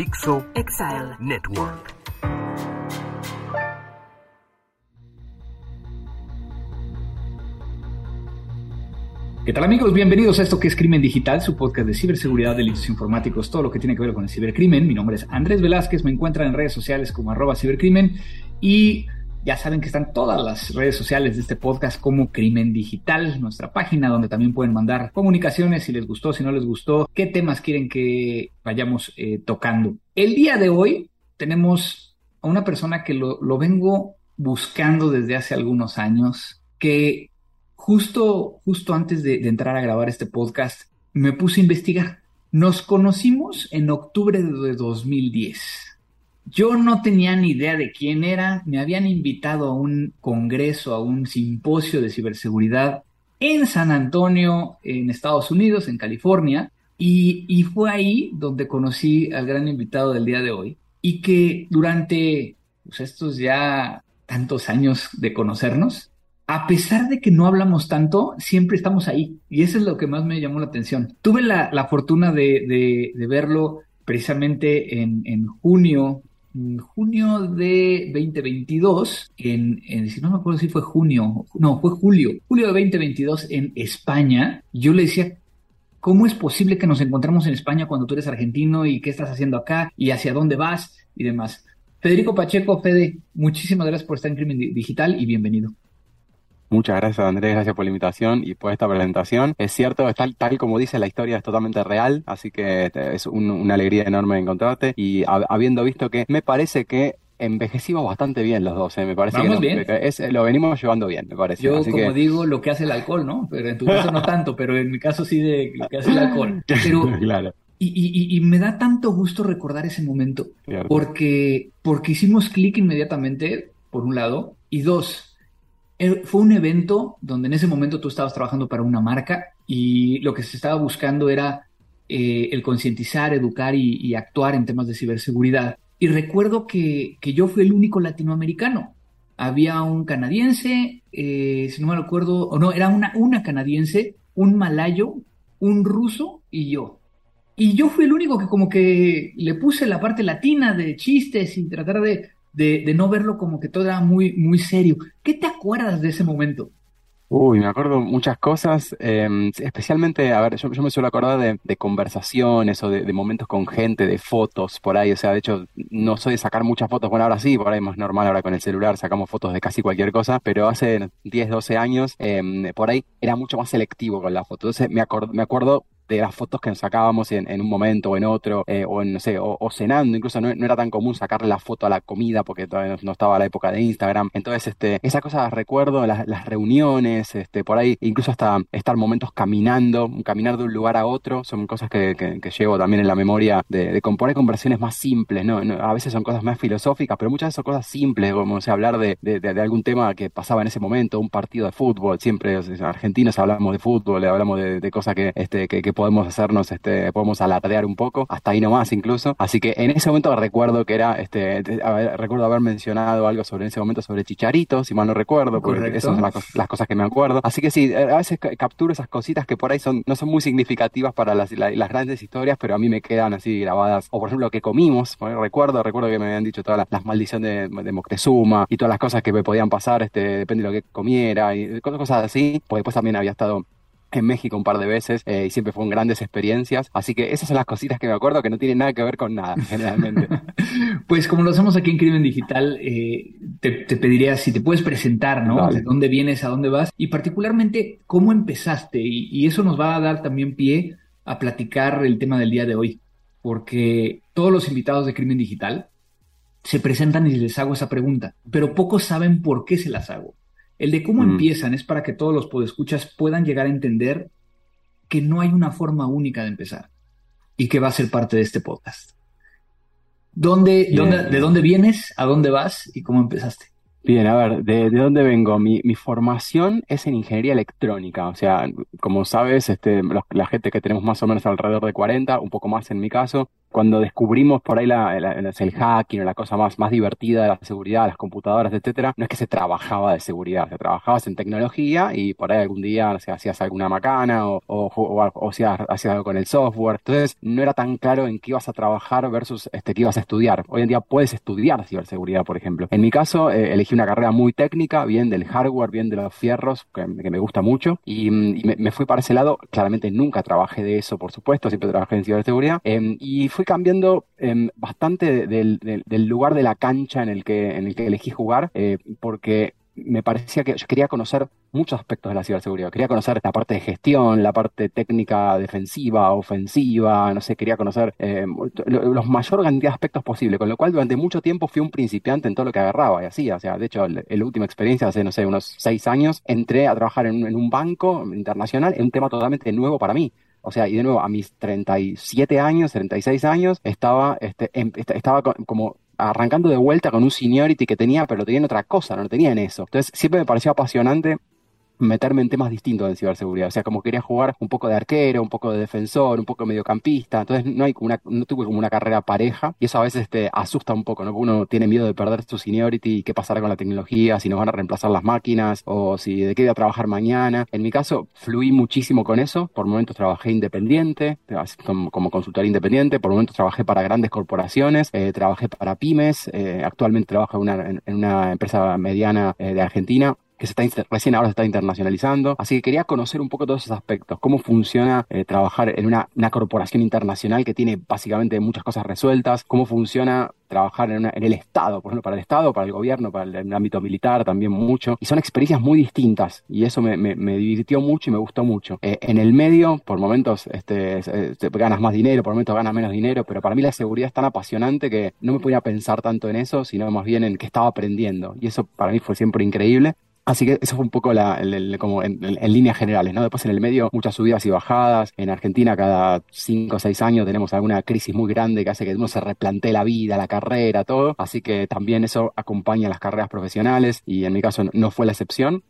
Dixo Exile Network. ¿Qué tal amigos? Bienvenidos a esto que es Crimen Digital, su podcast de ciberseguridad, delitos informáticos, todo lo que tiene que ver con el cibercrimen. Mi nombre es Andrés Velázquez, me encuentran en redes sociales como arroba cibercrimen y ya saben que están todas las redes sociales de este podcast como Crimen Digital, nuestra página donde también pueden mandar comunicaciones si les gustó, si no les gustó, qué temas quieren que vayamos eh, tocando. El día de hoy tenemos a una persona que lo, lo vengo buscando desde hace algunos años, que justo, justo antes de, entrar a grabar este podcast, me puse a investigar. Nos conocimos en octubre de 2010. Yo no tenía ni idea de quién era, me habían invitado a un congreso, a un simposio de ciberseguridad en San Antonio, en Estados Unidos, en California, y, fue ahí donde conocí al gran invitado del día de hoy, y que durante pues, estos ya tantos años de conocernos, a pesar de que no hablamos tanto, siempre estamos ahí. Y eso es lo que más me llamó la atención. Tuve la, fortuna de, verlo precisamente en junio de 2022, en, en, si no me acuerdo si fue junio, no, fue julio, julio de 2022 en España. Yo le decía, ¿cómo es posible que nos encontramos en España cuando tú eres argentino y qué estás haciendo acá y hacia dónde vas y demás? Federico Pacheco, Fede, muchísimas gracias por estar en Crimen Digital y bienvenido. Muchas gracias Andrés, gracias por la invitación y por esta presentación. Es cierto, es tal, tal como dice la historia, es totalmente real, así que este, es una alegría enorme encontrarte y habiendo visto que me parece que envejecimos bastante bien los dos, ¿eh? me parece que, bien? lo venimos llevando bien, me parece. Yo, como digo, lo que hace el alcohol, ¿no? Pero en tu caso no tanto, pero en mi caso sí de lo que hace el alcohol. Pero, claro. Y, y, me da tanto gusto recordar ese momento, porque, porque hicimos clic inmediatamente, por un lado, y dos, fue un evento donde en ese momento tú estabas trabajando para una marca y lo que se estaba buscando era eh, el concientizar, educar y, actuar en temas de ciberseguridad. Y recuerdo que, yo fui el único latinoamericano. Había un canadiense, eh, si no me acuerdo, o no, era una, una canadiense, un malayo, un ruso y yo. Y yo fui el único que como que le puse la parte latina de chistes y tratar de de, no verlo como que todo era muy, muy serio. ¿Qué te acuerdas de ese momento? Uy, me acuerdo muchas cosas, em, especialmente, a ver, yo, me suelo acordar de, conversaciones o de, momentos con gente, de fotos por ahí, o sea, de hecho, no soy de sacar muchas fotos, bueno, ahora sí, por ahí es más normal, ahora con el celular sacamos fotos de casi cualquier cosa, pero hace 10, 12 años, em, por ahí era mucho más selectivo con la foto, entonces me, me acuerdo de las fotos que nos sacábamos en, un momento o en otro, eh, o en, no sé, o, cenando, incluso no, era tan común sacarle la foto a la comida porque todavía no, estaba la época de Instagram. Entonces, este, esa cosa recuerdo, las, reuniones, este, por ahí, incluso hasta estar momentos caminando, caminar de un lugar a otro, son cosas que, que, llevo también en la memoria de, de, componer conversaciones más simples, ¿no? A veces son cosas más filosóficas, pero muchas veces son cosas simples, como o hablar de, de, algún tema que pasaba en ese momento, un partido de fútbol, siempre argentinos hablamos de fútbol, hablamos de, cosas que, este, que podemos hacernos, este, podemos alardear un poco, hasta ahí nomás incluso. Así que en ese momento recuerdo que era, este, recuerdo haber mencionado algo sobre en ese momento sobre Chicharito, si mal no recuerdo, porque esas son las, cosas que me acuerdo. Así que sí, a veces capturo esas cositas que por ahí son, no son muy significativas para las, las grandes historias, pero a mí me quedan así grabadas. O por ejemplo, lo que comimos, recuerdo, recuerdo que me habían dicho todas las, maldiciones de, Moctezuma y todas las cosas que me podían pasar, este, depende de lo que comiera y cosas así, pues después también había estado en México un par de veces eh, y siempre fueron grandes experiencias. Así que esas son las cositas que me acuerdo que no tienen nada que ver con nada, generalmente. pues como lo hacemos aquí en Crimen Digital, eh, te, pediría si te puedes presentar, ¿no? De dónde vienes, a dónde vas y particularmente cómo empezaste. Y, y eso nos va a dar también pie a platicar el tema del día de hoy. Porque todos los invitados de Crimen Digital se presentan y les hago esa pregunta, pero pocos saben por qué se las hago. El de cómo mm. empiezan es para que todos los podescuchas puedan llegar a entender que no hay una forma única de empezar y que va a ser parte de este podcast. ¿Dónde, ¿De dónde vienes? ¿A dónde vas? ¿Y cómo empezaste? Bien, a ver, ¿de, dónde vengo? Mi, formación es en ingeniería electrónica, o sea, como sabes, este, la gente que tenemos más o menos alrededor de 40, un poco más en mi caso, cuando descubrimos por ahí la, el hacking o la cosa más, más divertida de la seguridad, las computadoras, etcétera, no es que se trabajaba de seguridad, se trabajabas en tecnología y por ahí algún día no hacías alguna macana o, o, o, hacías, algo con el software. Entonces no era tan claro en qué ibas a trabajar versus este, qué ibas a estudiar. Hoy en día puedes estudiar ciberseguridad, por ejemplo. En mi caso, eh, elegí una carrera muy técnica, bien del hardware, bien de los fierros, que, me gusta mucho, y, me, fui para ese lado. Claramente nunca trabajé de eso, por supuesto, siempre trabajé en ciberseguridad, em, y fui cambiando em, bastante del, lugar de la cancha en el que, en el que elegí jugar, eh, porque me parecía que yo quería conocer muchos aspectos de la ciberseguridad. Quería conocer la parte de gestión, la parte técnica defensiva, ofensiva, no sé, quería conocer eh, los mayor cantidad de aspectos posibles, con lo cual durante mucho tiempo fui un principiante en todo lo que agarraba y hacía. O sea, de hecho, la última experiencia, hace, no sé, unos seis años, entré a trabajar en, en un banco internacional, en un tema totalmente nuevo para mí. O sea, y de nuevo, a mis 37 años, 36 años, estaba, este, em, estaba como arrancando de vuelta con un seniority que tenía, pero lo tenía en otra cosa, no lo tenía en eso. Entonces, siempre me pareció apasionante meterme en temas distintos en ciberseguridad. O sea, como quería jugar un poco de arquero, un poco de defensor, un poco de mediocampista. Entonces no hay una, no tuve como una carrera pareja y eso a veces te asusta un poco, ¿no? Uno tiene miedo de perder su seniority y qué pasará con la tecnología, si nos van a reemplazar las máquinas o si de qué voy a trabajar mañana. En mi caso, fluí muchísimo con eso. Por momentos trabajé independiente, como, consultor independiente. Por momentos trabajé para grandes corporaciones, eh, trabajé para pymes. Eh, actualmente trabajo en una, en, una empresa mediana eh, de Argentina que se está recién ahora se está internacionalizando. Así que quería conocer un poco todos esos aspectos, cómo funciona eh, trabajar en una, una, corporación internacional que tiene básicamente muchas cosas resueltas, cómo funciona trabajar en, en, el Estado, por ejemplo, para el Estado, para el gobierno, para el, ámbito militar también mucho. Y son experiencias muy distintas y eso me, me, me divirtió mucho y me gustó mucho. Eh, en el medio, por momentos este, ganas más dinero, por momentos ganas menos dinero, pero para mí la seguridad es tan apasionante que no me podía pensar tanto en eso, sino más bien en qué estaba aprendiendo. Y eso para mí fue siempre increíble. Así que eso fue un poco la, como en, líneas generales, ¿no? Después en el medio muchas subidas y bajadas. En Argentina cada cinco o seis años tenemos alguna crisis muy grande que hace que uno se replantee la vida, la carrera, todo. Así que también eso acompaña las carreras profesionales y en mi caso no fue la excepción.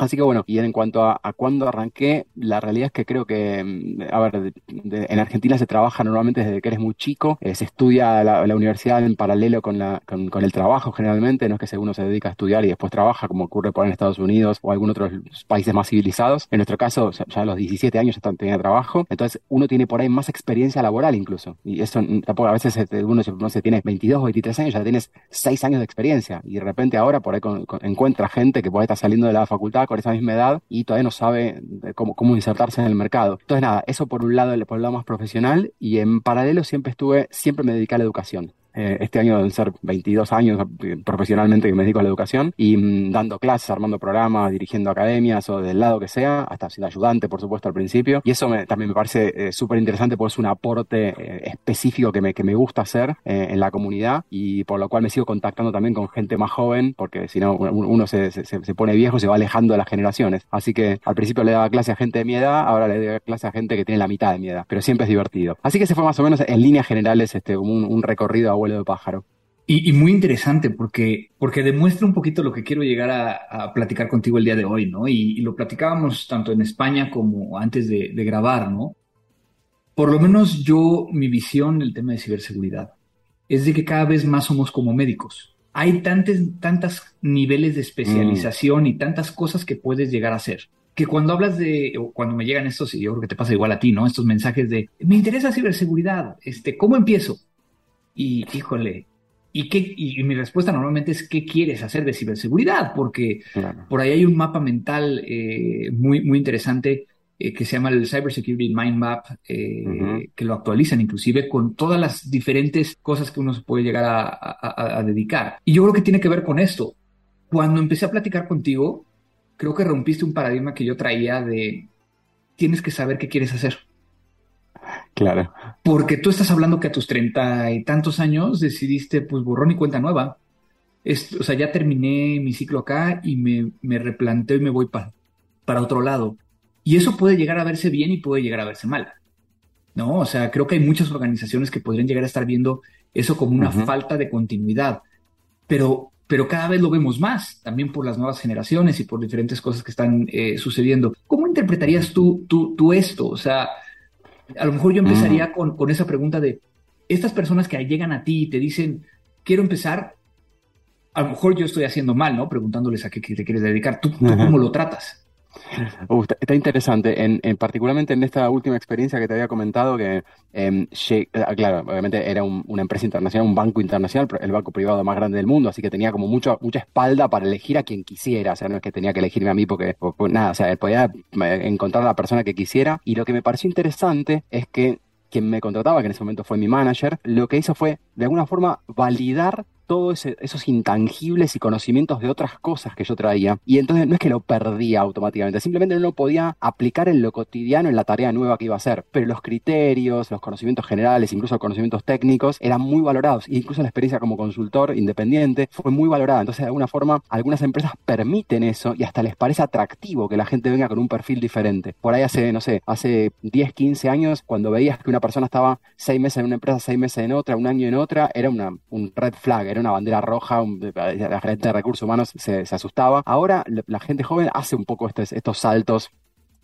Así que bueno, y en cuanto a, a cuándo arranqué, la realidad es que creo que, mm, a ver, en Argentina se trabaja normalmente desde que eres muy chico, eh, se estudia la, universidad en paralelo con, la, con, con, el trabajo generalmente, no es que uno se dedica a estudiar y después trabaja como ocurre por en Estados Unidos o algún otros países más civilizados. En nuestro caso, ya a los 17 años ya tenía trabajo, entonces uno tiene por ahí más experiencia laboral incluso. Y eso mm, tampoco a veces este, uno no se tiene 22 o 23 años, ya tienes 6 años de experiencia y de repente ahora por ahí encuentra gente que por ahí está saliendo de la facultad con esa misma edad y todavía no sabe cómo, cómo insertarse en el mercado. Entonces, nada, eso por un lado, por el lado más profesional y en paralelo siempre estuve, siempre me dediqué a la educación. Eh, este año deben ser 22 años eh, profesionalmente que me dedico a la educación y mm, dando clases, armando programas, dirigiendo academias o del lado que sea, hasta siendo ayudante, por supuesto, al principio. Y eso también me parece eh, súper interesante porque es un aporte específico que me, que me gusta hacer en la comunidad y por lo cual me sigo contactando también con gente más joven porque si no uno se, se, se pone viejo, se va alejando de las generaciones. Así que al principio le daba clase a gente de mi edad, ahora le doy clase a gente que tiene la mitad de mi edad, pero siempre es divertido. Así que se fue más o menos en líneas generales este, un, un recorrido a vuelo de pájaro. Y, muy interesante porque, porque demuestra un poquito lo que quiero llegar a, platicar contigo el día de hoy, ¿no? Y, lo platicábamos tanto en España como antes de, grabar, ¿no? Por lo menos yo, mi visión del tema de ciberseguridad es de que cada vez más somos como médicos. Hay tantos tantas niveles de especialización y tantas cosas que puedes llegar a hacer que cuando hablas de, o cuando me llegan estos, y yo creo que te pasa igual a ti, ¿no? Estos mensajes de, me interesa ciberseguridad, este, ¿cómo empiezo? Y híjole, ¿y, qué, y mi respuesta normalmente es ¿qué quieres hacer de ciberseguridad? Porque por ahí hay un mapa mental eh, muy, muy interesante eh, que se llama el Cybersecurity Mind Map, eh, que lo actualizan inclusive con todas las diferentes cosas que uno se puede llegar a, a dedicar. Y yo creo que tiene que ver con esto. Cuando empecé a platicar contigo, creo que rompiste un paradigma que yo traía de tienes que saber qué quieres hacer. Claro. Porque tú estás hablando que a tus treinta y tantos años decidiste, pues, borrón y cuenta nueva. o sea, ya terminé mi ciclo acá y me, me replanteo y me voy para para otro lado. Y eso puede llegar a verse bien y puede llegar a verse mal. ¿No? O sea, creo que hay muchas organizaciones que podrían llegar a estar viendo eso como una falta de continuidad. Pero, pero cada vez lo vemos más, también por las nuevas generaciones y por diferentes cosas que están eh, sucediendo. ¿Cómo interpretarías tú, tú, tú esto? O sea, a lo mejor yo empezaría mm. con, con, esa pregunta de, estas personas que llegan a ti y te dicen, quiero empezar, a lo mejor yo estoy haciendo mal, ¿no? Preguntándoles a qué te quieres dedicar. ¿Tú, cómo lo tratas? Está, interesante, en, particularmente en esta última experiencia que te había comentado, que, em, ah, claro, obviamente era una empresa internacional, un banco internacional, el banco privado más grande del mundo, así que tenía como mucho, mucha espalda para elegir a quien quisiera, o sea, no es que tenía que elegirme a mí porque, nada, o sea, podía eh, encontrar a la persona que quisiera, y lo que me pareció interesante es que quien me contrataba, que en ese momento fue mi manager, lo que hizo fue, de alguna forma, validar todos esos intangibles y conocimientos de otras cosas que yo traía. Y entonces no es que lo perdía automáticamente, simplemente no lo podía aplicar en lo cotidiano, en la tarea nueva que iba a hacer. Pero los criterios, los conocimientos generales, incluso los conocimientos técnicos, eran muy valorados. E incluso la experiencia como consultor independiente fue muy valorada. Entonces, de alguna forma, algunas empresas permiten eso y hasta les parece atractivo que la gente venga con un perfil diferente. Por ahí hace, no sé, hace 10, 15 años, cuando veías que una persona estaba seis meses en una empresa, seis meses en otra, un año en otra, era una, un red flag, era una bandera roja, la gente de recursos humanos se, asustaba. Ahora la, gente joven hace un poco estos, saltos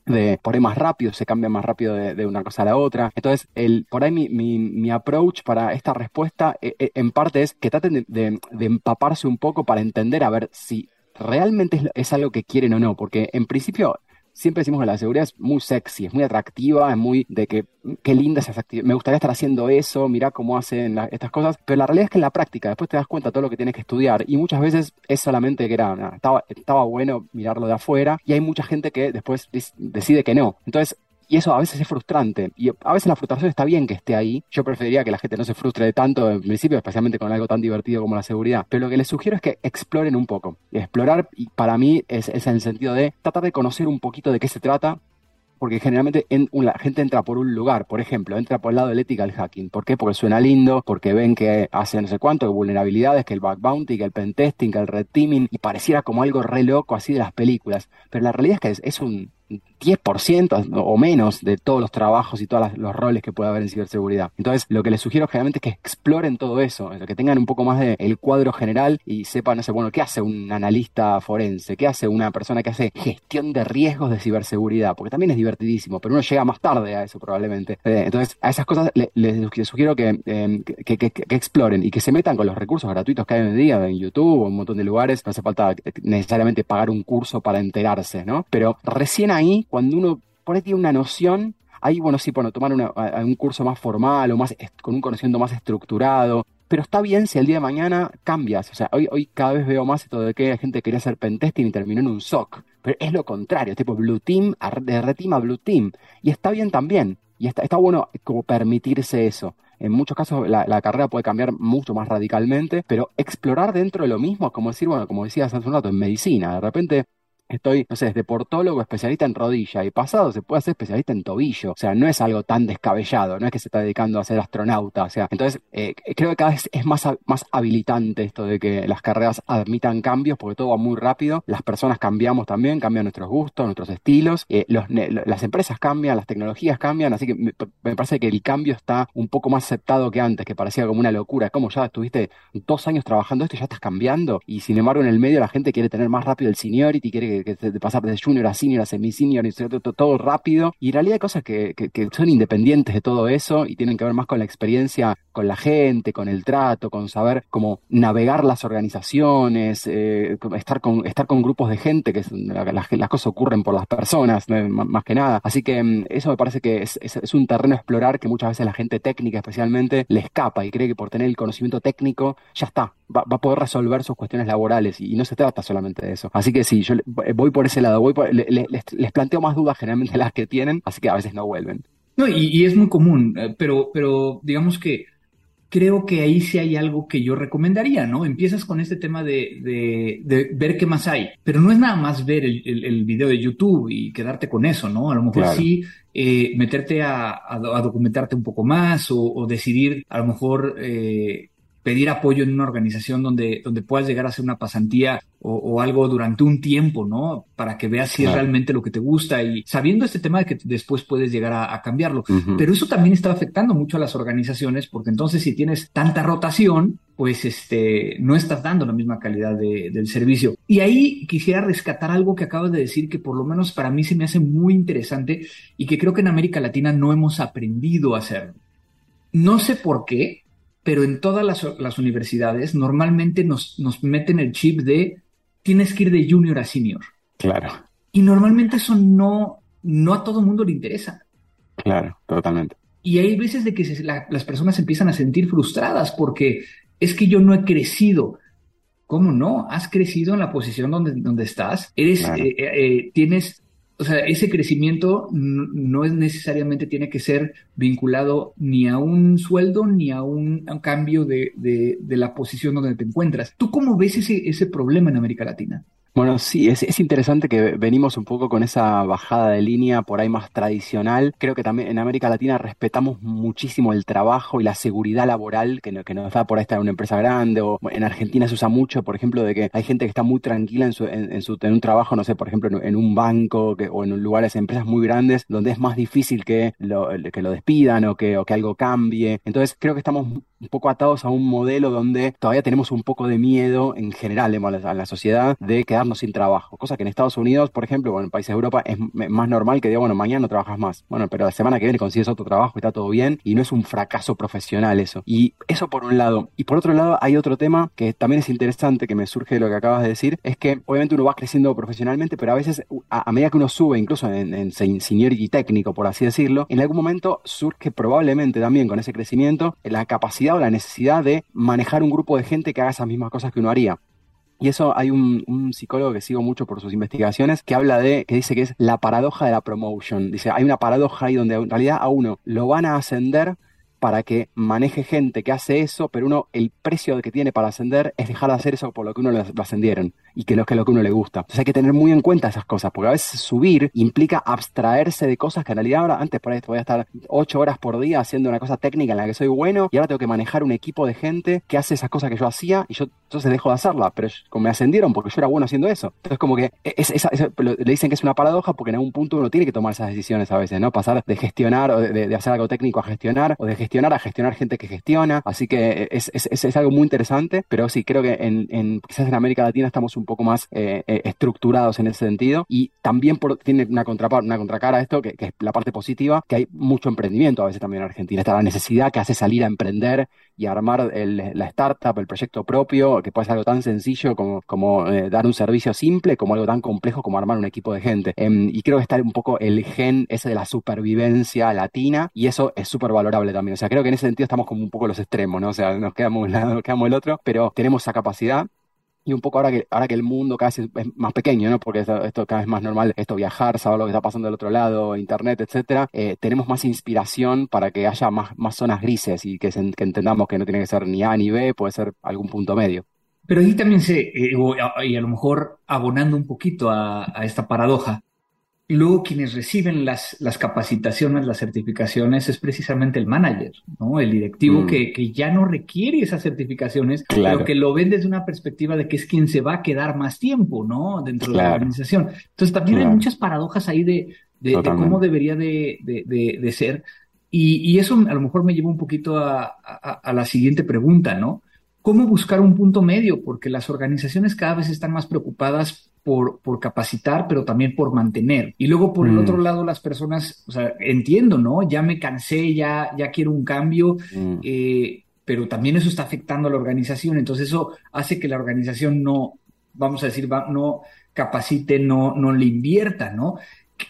de por ahí más rápido, se cambia más rápido de, una cosa a la otra. Entonces, el, por ahí mi, mi, approach para esta respuesta eh, eh, en parte es que traten de, empaparse un poco para entender a ver si realmente es, algo que quieren o no, porque en principio siempre decimos que la seguridad es muy sexy, es muy atractiva, es muy de que qué linda esa actividad, me gustaría estar haciendo eso, mira cómo hacen estas cosas, pero la realidad es que en la práctica después te das cuenta de todo lo que tienes que estudiar y muchas veces es solamente que era, estaba, estaba bueno mirarlo de afuera y hay mucha gente que después decide que no. Entonces, y eso a veces es frustrante. Y a veces la frustración está bien que esté ahí. Yo preferiría que la gente no se frustre tanto en principio, especialmente con algo tan divertido como la seguridad. Pero lo que les sugiero es que exploren un poco. Explorar, y para mí, es, es en el sentido de tratar de conocer un poquito de qué se trata, porque generalmente la gente entra por un lugar, por ejemplo, entra por el lado del ethical hacking. ¿Por qué? Porque suena lindo, porque ven que hace no sé cuánto de vulnerabilidades, que el bug bounty, que el pentesting, que el red teaming, y pareciera como algo re loco así de las películas. Pero la realidad es que es un, 10% o menos de todos los trabajos y todos los roles que puede haber en ciberseguridad. Entonces, lo que les sugiero generalmente es que exploren todo eso, que tengan un poco más del el cuadro general y sepan, no sé, bueno, ¿qué hace un analista forense? ¿Qué hace una persona que hace gestión de riesgos de ciberseguridad? Porque también es divertidísimo, pero uno llega más tarde a eso probablemente. Eh, entonces, a esas cosas les, sugiero em, que, que, exploren y que se metan con los recursos gratuitos que hay hoy en día en YouTube o en un montón de lugares. No hace falta necesariamente pagar un curso para enterarse, ¿no? Pero recién ahí, cuando uno por ahí tiene una noción, ahí, bueno, sí, bueno, tomar un curso más formal o más con un conocimiento más estructurado. Pero está bien si el día de mañana cambias. O sea, hoy, hoy cada vez veo más esto de que la gente quería hacer pentesting y terminó en un SOC. Pero es lo contrario, tipo Blue Team, de Red Team a Blue Team. Y está bien también. Y está, está bueno como permitirse eso. En muchos casos la, la, carrera puede cambiar mucho más radicalmente, pero explorar dentro de lo mismo, como decir, bueno, como decías hace un rato, en medicina, de repente Estoy, no sé, desde portólogo, especialista en rodilla y pasado se puede hacer especialista en tobillo. O sea, no es algo tan descabellado, no es que se está dedicando a ser astronauta. O sea, entonces eh, creo que cada vez es más, más habilitante esto de que las carreras admitan cambios porque todo va muy rápido. Las personas cambiamos también, cambian nuestros gustos, nuestros estilos. Eh, las empresas cambian, las tecnologías cambian. Así que me, parece que el cambio está un poco más aceptado que antes, que parecía como una locura. Como ya estuviste dos años trabajando esto y ya estás cambiando. Y sin embargo, en el medio la gente quiere tener más rápido el seniority, quiere que que, de pasar de junior a senior a semi-senior, y todo, todo, rápido. Y en realidad hay cosas que, que, son independientes de todo eso y tienen que ver más con la experiencia con la gente, con el trato, con saber cómo navegar las organizaciones, eh, estar, con, estar con grupos de gente, que las, las cosas ocurren por las personas, más que nada. Así que mm, eso me parece que es, es, un terreno a explorar que muchas veces la gente técnica especialmente le escapa y cree que por tener el conocimiento técnico ya está, va, a poder resolver sus cuestiones laborales y, no se trata solamente de eso. Así que sí, yo voy por ese lado, voy les, planteo más dudas generalmente las que tienen, así que a veces no vuelven. No, y, es muy común, eh, pero, pero digamos que creo que ahí sí hay algo que yo recomendaría, ¿no? Empiezas con este tema de, de, ver qué más hay, pero no es nada más ver el, el, video de YouTube y quedarte con eso, ¿no? A lo mejor sí eh, meterte a, a, documentarte un poco más o, o decidir a lo mejor... Eh, pedir apoyo en una organización donde, donde puedas llegar a hacer una pasantía o, algo durante un tiempo, ¿no? Para que veas si es realmente lo que te gusta y sabiendo este tema de que después puedes llegar a, cambiarlo. Pero eso también está afectando mucho a las organizaciones porque entonces si tienes tanta rotación, pues este, no estás dando la misma calidad del servicio. Y ahí quisiera rescatar algo que acabas de decir que por lo menos para mí se me hace muy interesante y que creo que en América Latina no hemos aprendido a hacer No sé por qué, pero en todas las, universidades normalmente nos, nos meten el chip de tienes que ir de junior a senior. Claro. Y normalmente eso no, no a todo mundo le interesa. Claro, totalmente. Y hay veces de que las personas empiezan a sentir frustradas porque es que yo no he crecido. ¿Cómo no? Has crecido en la posición donde, donde estás. Eres, eh, eh, eh, tienes o sea, ese crecimiento no es necesariamente tiene que ser vinculado ni a un sueldo ni a un, cambio de, de, la posición donde te encuentras. ¿Tú cómo ves ese, ese problema en América Latina? Bueno, sí, es, es, interesante que venimos un poco con esa bajada de línea por ahí más tradicional. Creo que también en América Latina respetamos muchísimo el trabajo y la seguridad laboral que, que nos da por ahí estar en una empresa grande. O en Argentina se usa mucho, por ejemplo, de que hay gente que está muy tranquila en, su, en, su, en un trabajo, no sé, por ejemplo, en, un banco o en lugares, empresas muy grandes, donde es más difícil que lo, que lo despidan o que, o que algo cambie. Entonces creo que estamos un poco atados a un modelo donde todavía tenemos un poco de miedo en general en la sociedad de quedar sin trabajo. Cosa que en Estados Unidos, por ejemplo, o en países de Europa es más normal que diga, bueno, mañana no trabajas más. Bueno, pero la semana que viene consigues otro trabajo y está todo bien y no es un fracaso profesional eso. Y eso por un lado. Y por otro lado hay otro tema que también es interesante que me surge de lo que acabas de decir, es que obviamente uno va creciendo profesionalmente, pero a veces a, medida que uno sube, incluso en, en seniority técnico, por así decirlo, en algún momento surge probablemente también con ese crecimiento la capacidad o la necesidad de manejar un grupo de gente que haga esas mismas cosas que uno haría. Y eso hay un, psicólogo que sigo mucho por sus investigaciones que habla de, que dice que es la paradoja de la promotion. Dice, hay una paradoja ahí donde en realidad a uno lo van a ascender para que maneje gente que hace eso, pero uno, el precio que tiene para ascender es dejar de hacer eso por lo que uno lo, ascendieron y que, que es lo que uno le gusta. Entonces hay que tener muy en cuenta esas cosas, porque a veces subir implica abstraerse de cosas que en realidad ahora, antes por ahí voy a estar ocho horas por día haciendo una cosa técnica en la que soy bueno y ahora tengo que manejar un equipo de gente que hace esas cosas que yo hacía y yo entonces dejo de hacerla, pero como me ascendieron porque yo era bueno haciendo eso. Entonces como que le dicen que es una paradoja porque en algún punto uno tiene que tomar esas decisiones a veces, ¿no? Pasar de gestionar o de, hacer algo técnico a gestionar o de gestionar a gestionar gente que gestiona. Así que es, es, es algo muy interesante, pero sí, creo que en, en, quizás en América Latina estamos un poco más eh, eh, estructurados en ese sentido y también tiene una, contraparte, una contracara a esto, que, es la parte positiva, que hay mucho emprendimiento a veces también en Argentina. Está la necesidad que hace salir a emprender y armar la startup, el proyecto propio, que puede ser algo tan sencillo como, como eh, dar un servicio simple, como algo tan complejo como armar un equipo de gente. Em, y creo que está un poco el gen ese de la supervivencia latina y eso es súper valorable también. O sea, creo que en ese sentido estamos como un poco los extremos, ¿no? O sea, nos quedamos un lado, nos quedamos el otro, pero tenemos esa capacidad y un poco ahora que, ahora que el mundo cada vez es más pequeño, ¿no? Porque esto, cada vez es más normal, esto viajar, saber lo que está pasando del otro lado, internet, etcétera, eh, tenemos más inspiración para que haya más, más zonas grises y que, entendamos que no tiene que ser ni A ni B, puede ser algún punto medio. Pero ahí también se, eh, y a lo mejor abonando un poquito a esta paradoja, Luego quienes reciben las, las capacitaciones, las certificaciones, es precisamente el manager, ¿no? El directivo mm. que, que, ya no requiere esas certificaciones, pero que lo ven desde una perspectiva de que es quien se va a quedar más tiempo, ¿no? Dentro de la organización. Entonces también hay muchas paradojas ahí de, de, cómo debería de, de ser. Y, y, eso a lo mejor me lleva un poquito a, a, a la siguiente pregunta, ¿no? ¿Cómo buscar un punto medio? Porque las organizaciones cada vez están más preocupadas por, por capacitar, pero también por mantener. Y luego por el mm. otro lado, las personas, o sea, entiendo, ¿no? Ya me cansé, ya, ya quiero un cambio, mm. eh, pero también eso está afectando a la organización. Entonces eso hace que la organización no, vamos a decir, no capacite, no, no le invierta, ¿no?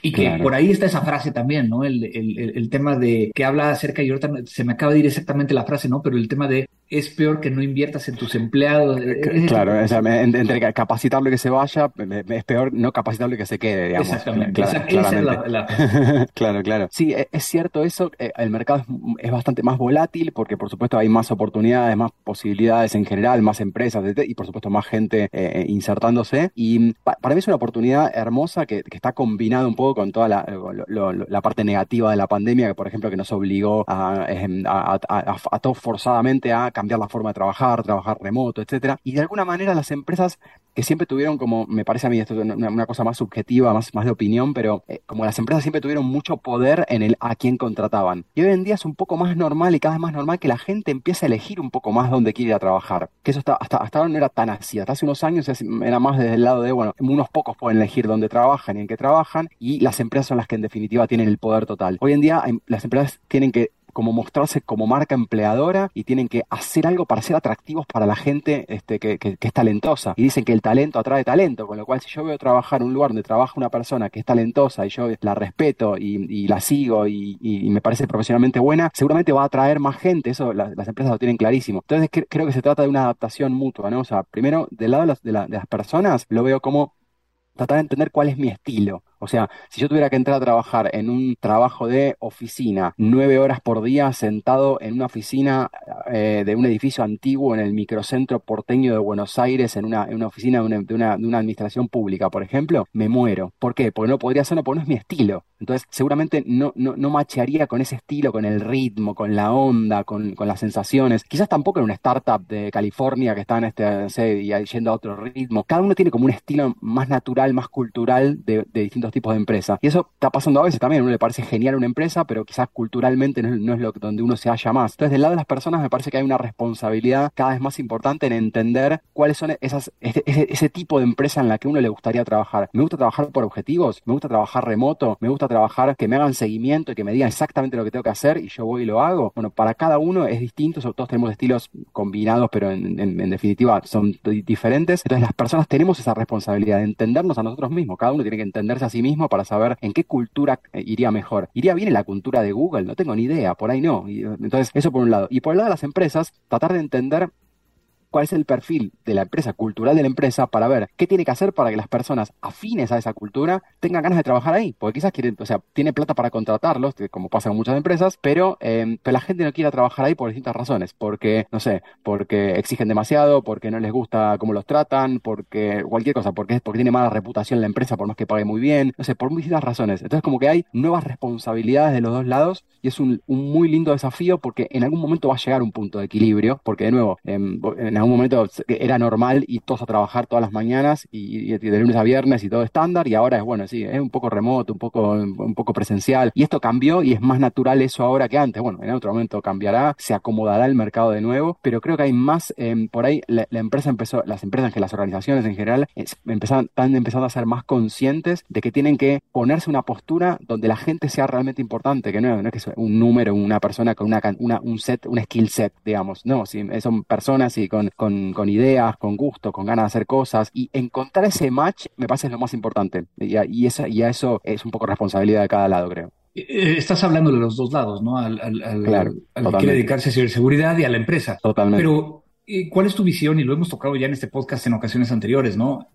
Y que por ahí está esa frase también, ¿no? El, el, el, tema de que habla acerca, y ahorita se me acaba de ir exactamente la frase, ¿no? Pero el tema de es peor que no inviertas en tus empleados. Claro, entre capacitarlo y que se vaya, es peor no capacitarlo y que se quede, digamos. Exactamente. claro, claro. Sí, e, es cierto eso, eh, el mercado es, bastante más volátil porque por supuesto hay más oportunidades, más posibilidades en general, más empresas y por supuesto más gente eh, eh, insertándose. Y para mí es una oportunidad hermosa que, está combinada un poco con toda la, la, parte negativa de la pandemia, que por ejemplo que nos obligó a, a, a todos forzadamente a cambiar la forma de trabajar, trabajar remoto, etcétera. Y de alguna manera las empresas que siempre tuvieron como, me parece a mí esto es una, cosa más subjetiva, más, más de opinión, pero eh, como las empresas siempre tuvieron mucho poder en el a quién contrataban. Y hoy en día es un poco más normal y cada vez más normal que la gente empiece a elegir un poco más dónde quiere ir a trabajar. Que eso hasta, hasta, hasta ahora no era tan así. Hasta hace unos años era más desde el lado de, bueno, unos pocos pueden elegir dónde trabajan y en qué trabajan y las empresas son las que en definitiva tienen el poder total. Hoy en día las empresas tienen que como mostrarse como marca empleadora y tienen que hacer algo para ser atractivos para la gente este, que, que, es talentosa. Y dicen que el talento atrae talento, con lo cual si yo veo trabajar un lugar donde trabaja una persona que es talentosa y yo la respeto y, la sigo y, me parece profesionalmente buena, seguramente va a atraer más gente, eso las empresas lo tienen clarísimo. Entonces creo que se trata de una adaptación mutua, ¿no? O sea, primero, del lado de las, de las personas, lo veo como tratar de entender cuál es mi estilo. O sea, si yo tuviera que entrar a trabajar en un trabajo de oficina, nueve horas por día sentado en una oficina eh, de un edificio antiguo en el microcentro porteño de Buenos Aires, en una, en una oficina de una, de, una, administración pública, por ejemplo, me muero. ¿Por qué? Porque no podría hacerlo, porque no es mi estilo. Entonces, seguramente no, no, no con ese estilo, con el ritmo, con la onda, con, con las sensaciones. Quizás tampoco en una startup de California que está en este, y yendo a otro ritmo. Cada uno tiene como un estilo más natural, más cultural de, de distintos tipos de empresa. Y eso está pasando a veces también. Uno le parece genial una empresa, pero quizás culturalmente no es, lo donde uno se halla más. Entonces, del lado de las personas, me parece que hay una responsabilidad cada vez más importante en entender cuáles son esas, ese, ese tipo de empresa en la que uno le gustaría trabajar. Me gusta trabajar por objetivos, me gusta trabajar remoto, me gusta trabajar que me hagan seguimiento y que me digan exactamente lo que tengo que hacer y yo voy y lo hago. Bueno, para cada uno es distinto, todos tenemos estilos combinados, pero en, en definitiva son diferentes. Entonces, las personas tenemos esa responsabilidad de entendernos a nosotros mismos. Cada uno tiene que entenderse a mismo para saber en qué cultura eh, iría mejor. ¿Iría bien en la cultura de Google? No tengo ni idea, por ahí no. Entonces, eso por un lado. Y por el lado de las empresas, tratar de entender cuál es el perfil de la empresa, cultural de la empresa, para ver qué tiene que hacer para que las personas afines a esa cultura tengan ganas de trabajar ahí. Porque quizás quieren, o sea, tiene plata para contratarlos, como pasa con muchas empresas, pero, em, la gente no quiere trabajar ahí por distintas razones. Porque, no sé, porque exigen demasiado, porque no les gusta cómo los tratan, porque cualquier cosa, porque, porque tiene mala reputación la empresa por más que pague muy bien, no sé, por distintas razones. Entonces, como que hay nuevas responsabilidades de los dos lados y es un, muy lindo desafío porque en algún momento va a llegar un punto de equilibrio, porque de nuevo, em, en, en un momento era normal y todos a trabajar todas las mañanas y, de lunes a viernes y todo estándar y ahora es bueno, sí, es un poco remoto, un poco, un poco presencial y esto cambió y es más natural eso ahora que antes. Bueno, en otro momento cambiará, se acomodará el mercado de nuevo, pero creo que hay más, em, por ahí la, empresa empezó, las empresas, que las organizaciones en general empezaron, están empezando a ser más conscientes de que tienen que ponerse una postura donde la gente sea realmente importante, que no, no es que sea un número, una persona con una, una, un set, un skill set, digamos, no, si son personas y con con, ideas, con gusto, con ganas de hacer cosas. Y encontrar ese match me parece lo más importante. Y a, y esa, y a eso es un poco responsabilidad de cada lado, creo. Eh, eh, estás hablando de los dos lados, ¿no? Al, al, que quiere dedicarse a ciberseguridad y a la empresa. Totalmente. Pero, eh, ¿cuál es tu visión? Y lo hemos tocado ya en este podcast en ocasiones anteriores, ¿no?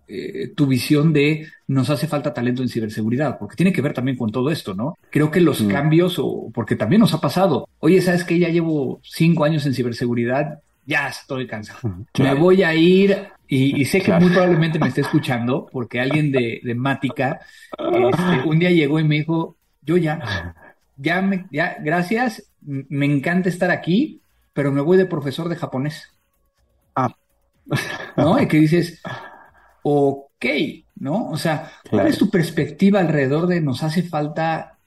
tu visión de nos hace falta talento en ciberseguridad, porque tiene que ver también con todo esto, ¿no? Creo que los mm. cambios, o porque también nos ha pasado. Oye, ¿sabes que Ya llevo cinco años en ciberseguridad ya estoy cansado. Me voy a ir y, sé que muy probablemente me esté escuchando porque alguien de, de Mática este, un día llegó y me dijo, yo ya, ya, me, ya, gracias, me encanta estar aquí, pero me voy de profesor de japonés. Ah. ¿No? Y que dices, ok, ¿no? O sea, ¿cuál es tu perspectiva alrededor de nos hace falta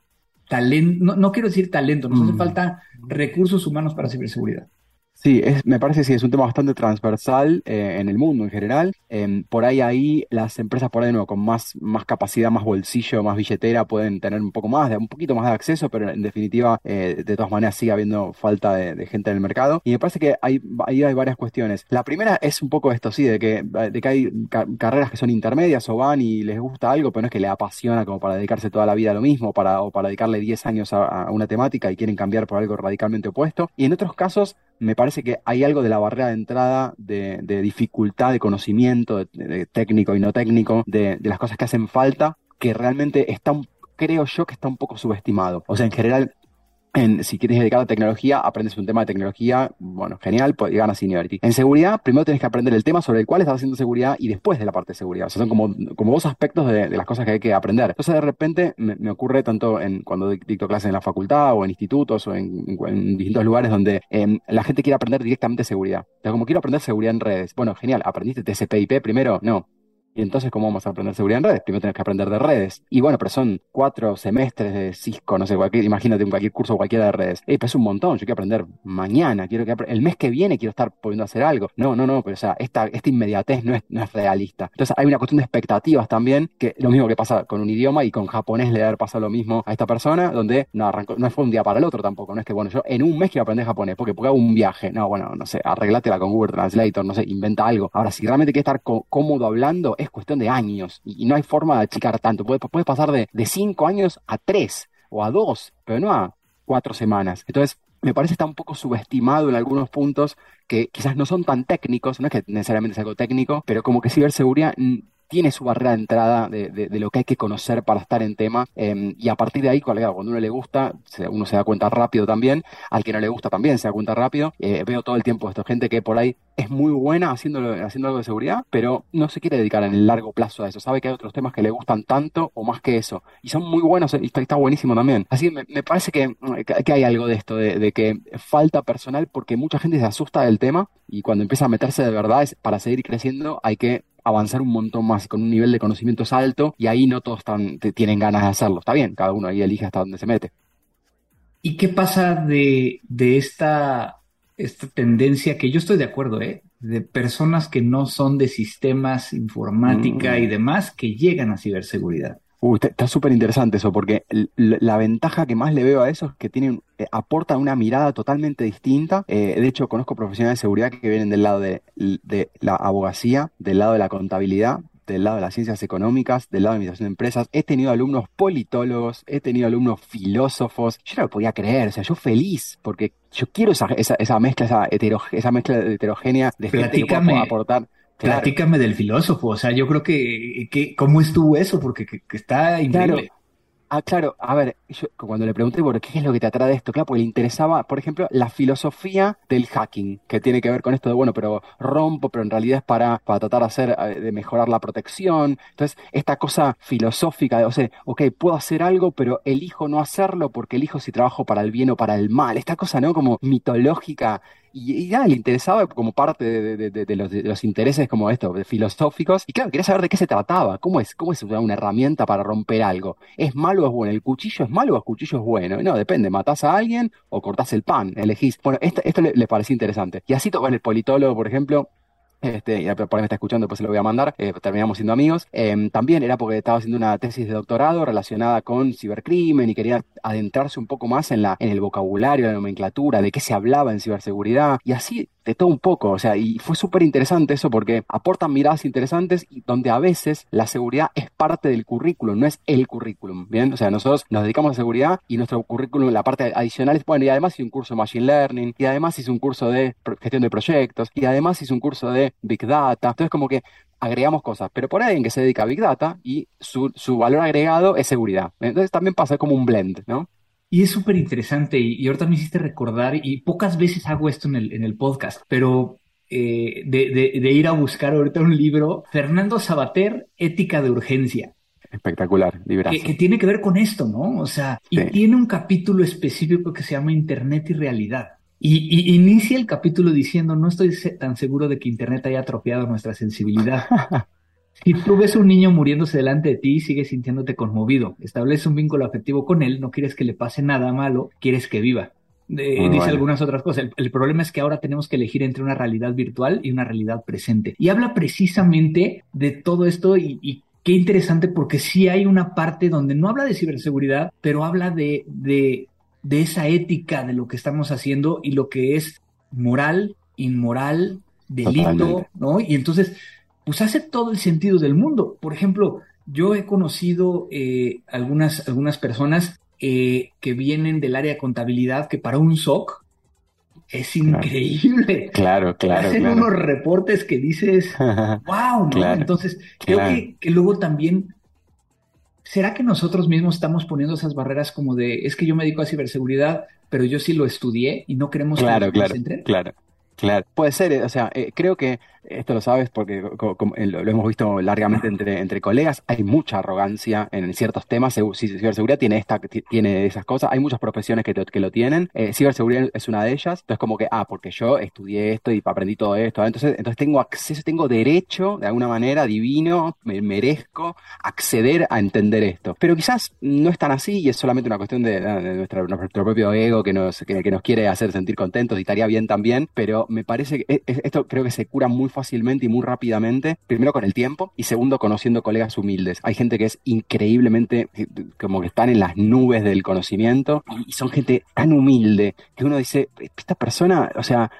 talento? No, no quiero decir talento, nos hace mm. falta recursos humanos para ciberseguridad. Sí, me parece que sí, es un tema bastante transversal eh, en el mundo en general. Em, por ahí ahí las empresas por ahí nuevo con más, más capacidad, más bolsillo, más billetera pueden tener un poco más, de, un poquito más de acceso, pero en definitiva eh, de todas maneras sigue habiendo falta de, gente en el mercado. Y me parece que hay, ahí hay varias cuestiones. La primera es un poco esto, sí, de que, de que hay carreras que son intermedias o van y les gusta algo, pero no es que le apasiona como para dedicarse toda la vida a lo mismo, para, o para dedicarle 10 años a, a una temática y quieren cambiar por algo radicalmente opuesto. Y en otros casos me parece que hay algo de la barrera de entrada, de, dificultad de conocimiento, de, técnico y no técnico, de, de, las cosas que hacen falta, que realmente está, creo yo que está un poco subestimado. O sea, en general, si quieres dedicar a tecnología, aprendes un tema de tecnología, bueno, genial, pues ganas seniority. En seguridad, primero tienes que aprender el tema sobre el cual estás haciendo seguridad y después de la parte de seguridad. O sea, son como, como dos aspectos de, las cosas que hay que aprender. Entonces, de repente, me, ocurre tanto en cuando dicto clases en la facultad o en institutos o en, distintos lugares donde em, la gente quiere aprender directamente seguridad. Entonces, como quiero aprender seguridad en redes, bueno, genial, ¿aprendiste TCP/IP primero? No. Y entonces, ¿cómo vamos a aprender seguridad en redes? Primero tenés que aprender de redes. Y bueno, pero son cuatro semestres de Cisco, no sé, cualquier, imagínate un cualquier curso cualquiera de redes. Eh, es un montón, yo quiero aprender mañana, quiero que el mes que viene quiero estar pudiendo hacer algo. No, no, no, pero o sea, esta, esta inmediatez no es, no es realista. Entonces hay una cuestión de expectativas también, que lo mismo que pasa con un idioma y con japonés le haber pasado lo mismo a esta persona, donde no arrancó, no fue un día para el otro tampoco, no es que bueno, yo en un mes quiero aprender japonés, porque, porque hago un viaje. No, bueno, no sé, arreglátela con Google Translator, no sé, inventa algo. Ahora, si realmente quieres estar cómodo hablando, es cuestión de años y, no hay forma de achicar tanto. Puedes, puedes pasar de, de cinco años a tres o a dos, pero no a cuatro semanas. Entonces, me parece que está un poco subestimado en algunos puntos que quizás no son tan técnicos, no es que necesariamente es algo técnico, pero como que ciberseguridad tiene su barrera de entrada de, lo que hay que conocer para estar en tema em, y a partir de ahí, cuando uno le gusta, uno se da cuenta rápido también, al que no le gusta también se da cuenta rápido. Eh, veo todo el tiempo esto, gente que por ahí es muy buena haciendo, haciendo algo de seguridad, pero no se quiere dedicar en el largo plazo a eso. Sabe que hay otros temas que le gustan tanto o más que eso. Y son muy buenos y está, buenísimo también. Así que me, parece que, que, hay algo de esto, de, de, que falta personal porque mucha gente se asusta del tema y cuando empieza a meterse de verdad es para seguir creciendo hay que avanzar un montón más con un nivel de conocimientos alto y ahí no todos están, tienen ganas de hacerlo. Está bien, cada uno ahí elige hasta dónde se mete. ¿Y qué pasa de, de esta, esta tendencia que yo estoy de acuerdo, ¿eh? de personas que no son de sistemas, informática mm. y demás que llegan a ciberseguridad? Uy, está súper interesante eso, porque la ventaja que más le veo a eso es que tienen, eh, aportan una mirada totalmente distinta. Eh, de hecho, conozco profesionales de seguridad que vienen del lado de, la abogacía, del lado de la contabilidad, del lado de las ciencias económicas, del lado de administración de empresas. He tenido alumnos politólogos, he tenido alumnos filósofos. Yo no lo podía creer, o sea, yo feliz, porque yo quiero esa, esa, mezcla, esa, esa mezcla heterogénea de gente que pueda aportar. Platícame del filósofo, o sea, yo creo que, que ¿cómo estuvo eso? Porque que, está increíble. Ah, claro, a ver, yo cuando le pregunté por qué es lo que te atrae de esto, claro, porque le interesaba, por ejemplo, la filosofía del hacking, que tiene que ver con esto de, bueno, pero rompo, pero en realidad es para, para tratar de hacer, eh, de mejorar la protección. Entonces, esta cosa filosófica de, o sea, ok, puedo hacer algo, pero elijo no hacerlo porque elijo si trabajo para el bien o para el mal. Esta cosa, ¿no? Como mitológica y, ya le interesaba como parte de, los, intereses como esto, filosóficos. Y claro, quería saber de qué se trataba, cómo es, cómo es una herramienta para romper algo. ¿Es malo o es bueno? ¿El cuchillo es malo o el cuchillo es bueno? No, depende, matás a alguien o cortás el pan, elegís. Bueno, esto, esto le, le parecía interesante. Y así, bueno, el politólogo, por ejemplo, este, y por ahí me está escuchando, pues se lo voy a mandar, eh, terminamos siendo amigos. Em, también era porque estaba haciendo una tesis de doctorado relacionada con cibercrimen y quería adentrarse un poco más en, la, en el vocabulario, la nomenclatura, de qué se hablaba en ciberseguridad. Y así de todo un poco, o sea, y fue súper interesante eso porque aportan miradas interesantes y donde a veces la seguridad es parte del currículum, no es el currículum, ¿bien? O sea, nosotros nos dedicamos a seguridad y nuestro currículum, la parte adicional es, bueno, y además hice un curso de Machine Learning, y además hice un curso de gestión de proyectos, y además hice un curso de Big Data, entonces como que agregamos cosas, pero por ahí en que se dedica a Big Data y su, su valor agregado es seguridad. Entonces también pasa como un blend, ¿no? Y es súper interesante y, ahorita me hiciste recordar, y pocas veces hago esto en el, en el podcast, pero eh, de, ir a buscar ahorita un libro, Fernando Sabater, Ética de Urgencia. Espectacular, librazo. Que, tiene que ver con esto, ¿no? O sea, y tiene un capítulo específico que se llama Internet y Realidad. Y, y, inicia el capítulo diciendo, no estoy tan seguro de que Internet haya atrofiado nuestra sensibilidad. Si tú ves a un niño muriéndose delante de ti, sigues sintiéndote conmovido. Estableces un vínculo afectivo con él, no quieres que le pase nada malo, quieres que viva. dice algunas otras cosas. El, problema es que ahora tenemos que elegir entre una realidad virtual y una realidad presente. Y habla precisamente de todo esto y, qué interesante porque sí hay una parte donde no habla de ciberseguridad, pero habla de, de, de esa ética de lo que estamos haciendo y lo que es moral, inmoral, delito, ¿no? Y entonces pues hace todo el sentido del mundo. Por ejemplo, yo he conocido eh, algunas, algunas personas eh, que vienen del área de contabilidad que para un SOC es increíble. Claro, claro. Hacen unos reportes que dices, wow, ¿no? Entonces, creo que, que, luego también, ¿será que nosotros mismos estamos poniendo esas barreras como de, es que yo me dedico a ciberseguridad, pero yo sí lo estudié y no queremos claro, que claro, claro. Claro, puede ser, eh, o sea, eh, creo que esto lo sabes porque eh, lo, hemos visto largamente entre, entre colegas, hay mucha arrogancia en ciertos temas, ciberseguridad tiene esta, tiene esas cosas, hay muchas profesiones que, que lo tienen, ciberseguridad es una de ellas, entonces como que, ah, porque yo estudié esto y aprendí todo esto, entonces, entonces tengo acceso, tengo derecho, de alguna manera, divino, me merezco acceder a entender esto, pero quizás no es tan así y es solamente una cuestión de, nuestro, propio ego que nos, que nos quiere hacer sentir contentos y estaría bien también, pero me parece que e, e, esto creo que se cura muy fácilmente y muy rápidamente, primero con el tiempo y segundo conociendo colegas humildes. Hay gente que es increíblemente, eh, como que están en las nubes del conocimiento y son gente tan humilde que uno dice, esta persona, o sea,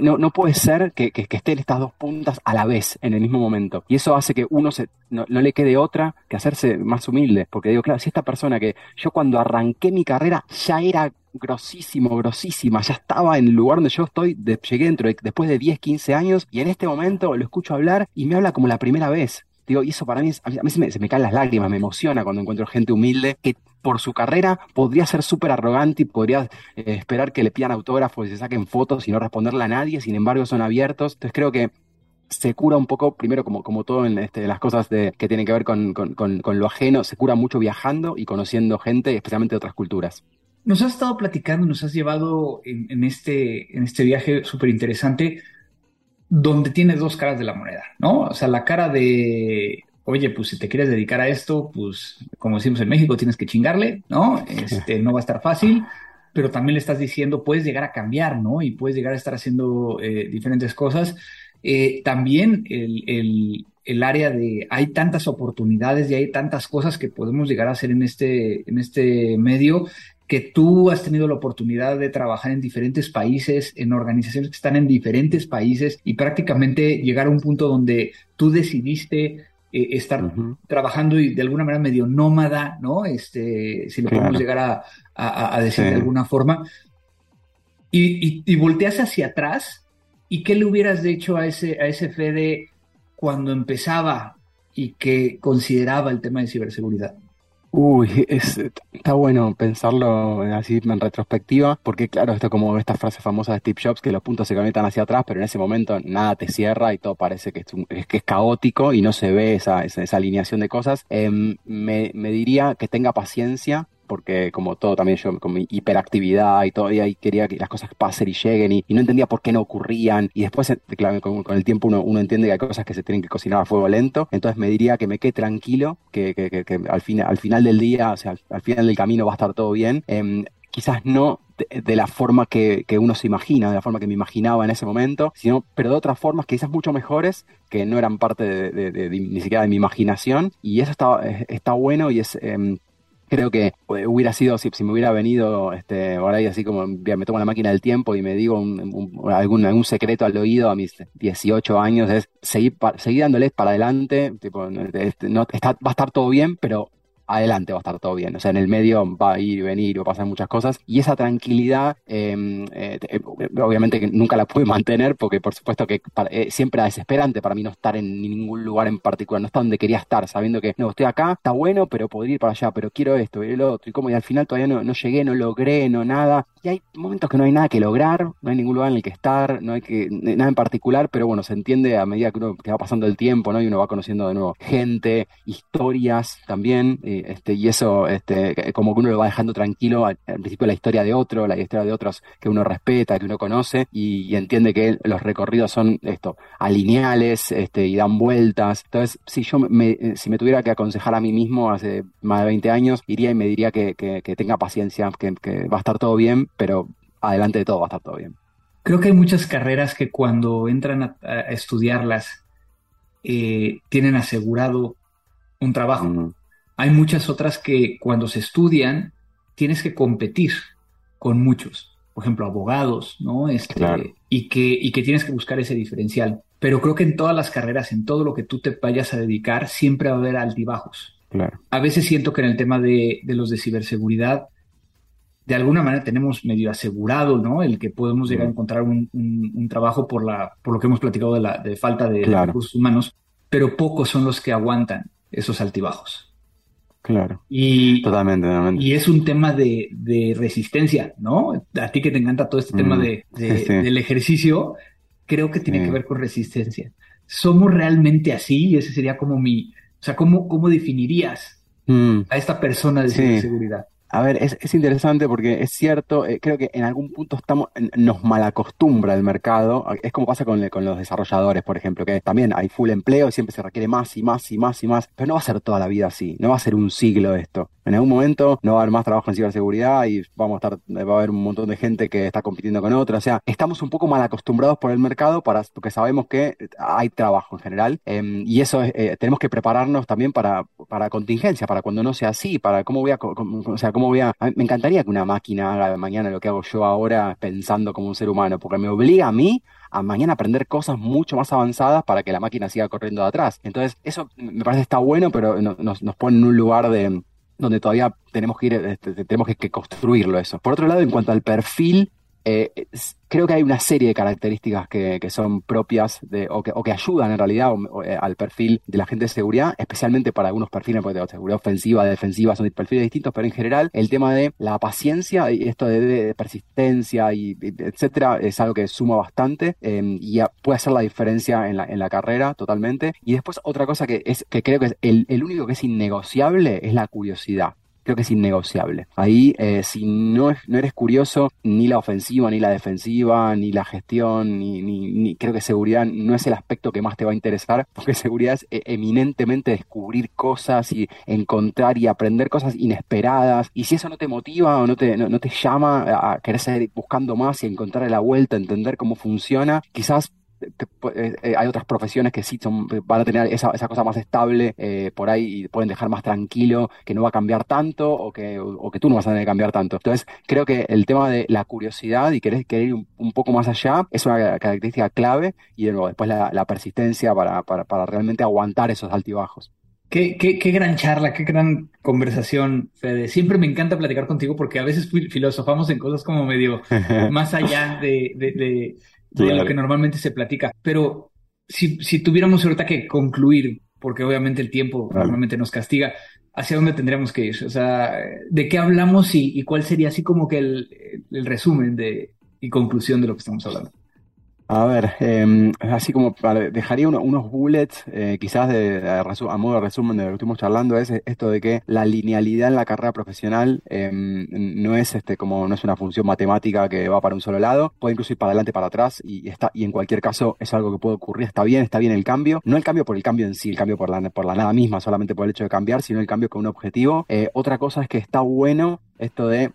no, no, puede ser que, que, estén estas dos puntas a la vez en el mismo momento. Y eso hace que uno se, no, no, le quede otra que hacerse más humilde. Porque digo, claro, si esta persona que yo cuando arranqué mi carrera ya era grosísimo, grosísima, ya estaba en el lugar donde yo estoy, llegué dentro después de 10, 15 años y en este momento lo escucho hablar y me habla como la primera vez. Digo, y eso para mí, a mí, se, me, se, me, caen las lágrimas, me emociona cuando encuentro gente humilde que por su carrera podría ser súper arrogante y podría eh, esperar que le pidan autógrafos y se saquen fotos y no responderle a nadie, sin embargo son abiertos. Entonces creo que se cura un poco, primero como, como todo en este, las cosas de, que tienen que ver con, con, con, lo ajeno, se cura mucho viajando y conociendo gente, especialmente de otras culturas. Nos has estado platicando, nos has llevado en, este, en este viaje súper interesante, donde tienes dos caras de la moneda, ¿no? O sea, la cara de, oye, pues si te quieres dedicar a esto, pues como decimos en México, tienes que chingarle, ¿no? Este, no va a estar fácil, pero también le estás diciendo, puedes llegar a cambiar, ¿no? Y puedes llegar a estar haciendo eh, diferentes cosas. Eh, también el, el, el área de hay tantas oportunidades y hay tantas cosas que podemos llegar a hacer en este, en este medio que tú has tenido la oportunidad de trabajar en diferentes países, en organizaciones que están en diferentes países y prácticamente llegar a un punto donde tú decidiste eh, estar trabajando y de alguna manera medio nómada, ¿no? Este, si lo podemos llegar a, decir de alguna forma. Y, y, volteas hacia atrás y qué le hubieras dicho a ese, a ese Fede cuando empezaba y que consideraba el tema de ciberseguridad. Uy, es, está bueno pensarlo así en retrospectiva, porque claro, esto como esta frase famosa de Steve Jobs, que los puntos se conectan hacia atrás, pero en ese momento nada te cierra y todo parece que es, que es caótico y no se ve esa, esa, alineación de cosas. Em, me, me diría que tenga paciencia, porque como todo también yo con mi hiperactividad y todo, y quería que las cosas pasen y lleguen y, no entendía por qué no ocurrían. Y después, eh, claro, con, el tiempo uno, uno, entiende que hay cosas que se tienen que cocinar a fuego lento. Entonces me diría que me quede tranquilo, que, que, al, fin, al final del día, o sea, al, final del camino va a estar todo bien. Em, quizás no de, la forma que, que, uno se imagina, de la forma que me imaginaba en ese momento, sino, pero de otras formas quizás mucho mejores que no eran parte de, ni siquiera de mi imaginación. Y eso está, está bueno y es, em, creo que hubiera sido, si, me hubiera venido este, ahora ahí así como me tomo la máquina del tiempo y me digo algún, algún secreto al oído a mis 18 años, es seguir, seguir dándoles para adelante, tipo, este, no, está, va a estar todo bien, pero adelante va a estar todo bien. O sea, en el medio va a ir y venir, va a pasar muchas cosas. Y esa tranquilidad, em, eh, eh, obviamente que nunca la pude mantener, porque por supuesto que eh, siempre era desesperante para mí no estar en ningún lugar en particular, no estar donde quería estar, sabiendo que no, estoy acá, está bueno, pero podría ir para allá, pero quiero esto y lo otro. Y como y al final todavía no llegué, no logré, no nada. Y hay momentos que no hay nada que lograr, no hay ningún lugar en el que estar, no hay que nada en particular, pero bueno, se entiende a medida que uno que va pasando el tiempo, ¿no? Y uno va conociendo de nuevo gente, historias también. Este, y eso este, como que uno lo va dejando tranquilo al, principio la historia de otro, la historia de otros que uno respeta, que uno conoce y, entiende que los recorridos son esto, alineales este, y dan vueltas. Entonces, si yo me, si me tuviera que aconsejar a mí mismo hace más de 20 años, iría y me diría que, tenga paciencia, que, va a estar todo bien, pero adelante de todo va a estar todo bien. Creo que hay muchas carreras que cuando entran a, estudiarlas eh, tienen asegurado un trabajo. Hay muchas otras que cuando se estudian tienes que competir con muchos, por ejemplo, abogados, ¿no? Este, y, que, y que tienes que buscar ese diferencial. Pero creo que en todas las carreras, en todo lo que tú te vayas a dedicar, siempre va a haber altibajos. Claro. A veces siento que en el tema de, los de ciberseguridad, de alguna manera tenemos medio asegurado, ¿no? El que podemos llegar a encontrar un, trabajo por, la, por lo que hemos platicado de la de falta de recursos humanos, pero pocos son los que aguantan esos altibajos. Claro. Y, totalmente, totalmente. Y es un tema de, de resistencia, ¿no? A ti que te encanta todo este tema Mm, de, de- sí, sí. del ejercicio, creo que tiene Sí. que ver con resistencia. ¿Somos realmente así? Y ese sería como mi, o sea, ¿cómo, cómo definirías Mm. a esta persona de Sí. A ver, es, es interesante porque es cierto, eh, creo que en algún punto estamos, nos malacostumbra el mercado. Es como pasa con, con los desarrolladores, por ejemplo, que también hay full empleo y siempre se requiere más y más y más y más, pero no va a ser toda la vida así, no va a ser un siglo esto. En algún momento no va a haber más trabajo en ciberseguridad y vamos a estar, va a haber un montón de gente que está compitiendo con otra. O sea, estamos un poco mal acostumbrados por el mercado para, porque sabemos que hay trabajo en general. em, y eso es, eh, tenemos que prepararnos también para, para contingencia, para cuando no sea así, para cómo voy a, cómo- o sea, cómo me encantaría que una máquina haga mañana lo que hago yo ahora pensando como un ser humano, porque me obliga a mí a mañana aprender cosas mucho más avanzadas para que la máquina siga corriendo de atrás. Entonces, eso me parece está bueno, pero no- nos, nos pone en un lugar de donde todavía tenemos que ir, este, tenemos que construirlo eso. Por otro lado, en cuanto al perfil, eh, creo que hay una serie de características que, que son propias de, o, que, o que ayudan en realidad o- o, eh, al perfil de la gente de seguridad, especialmente para algunos perfiles, porque de seguridad ofensiva, defensiva, son perfiles distintos, pero en general el tema de la paciencia y esto de, de persistencia y, y etcétera es algo que suma bastante eh, y puede hacer la diferencia en la, en la carrera totalmente. Y después otra cosa que es que creo que es el, el único que es innegociable es la curiosidad. Creo que es innegociable. Ahí, eh, si no, no eres curioso, ni la ofensiva, ni la defensiva, ni la gestión, ni, creo que seguridad no es el aspecto que más te va a interesar, porque seguridad es eh, eminentemente descubrir cosas y encontrar y aprender cosas inesperadas. Y si eso no te motiva o no te, no, te llama a querer seguir buscando más y encontrar la vuelta, entender cómo funciona, quizás te- eh, eh, hay otras profesiones que sí son, van a tener esa, esa cosa más estable eh, por ahí y pueden dejar más tranquilo que no va a cambiar tanto o que, o, o que tú no vas a tener que cambiar tanto. Entonces, creo que el tema de la curiosidad y querer, querer ir un, un poco más allá es una ca- característica clave y de nuevo, después la, la persistencia para, para, para realmente aguantar esos altibajos. Qué, qué, qué gran charla, qué gran conversación, Fede. Siempre me encanta platicar contigo porque a veces fil- filosofamos en cosas como medio más allá de, de, de- de lo que normalmente se platica. Pero si, si tuviéramos ahorita que concluir, porque obviamente el tiempo Claro. normalmente nos castiga, ¿hacia dónde tendríamos que ir? O sea, ¿de qué hablamos y, y cuál sería así como que el, el resumen de, y conclusión de lo que estamos hablando? A ver, eh, así como dejaría uno- unos bullets, eh, quizás de, de a modo de resumen de lo que estuvimos charlando, es esto de que la linealidad en la carrera profesional eh, no es este como no es una función matemática que va para un solo lado, puede incluso ir para adelante, para atrás y, y está y en cualquier caso es algo que puede ocurrir, está bien, está bien el cambio, no el cambio por el cambio en sí, el cambio por la por la nada misma, solamente por el hecho de cambiar, sino el cambio con un objetivo. Eh, otra cosa es que está bueno esto de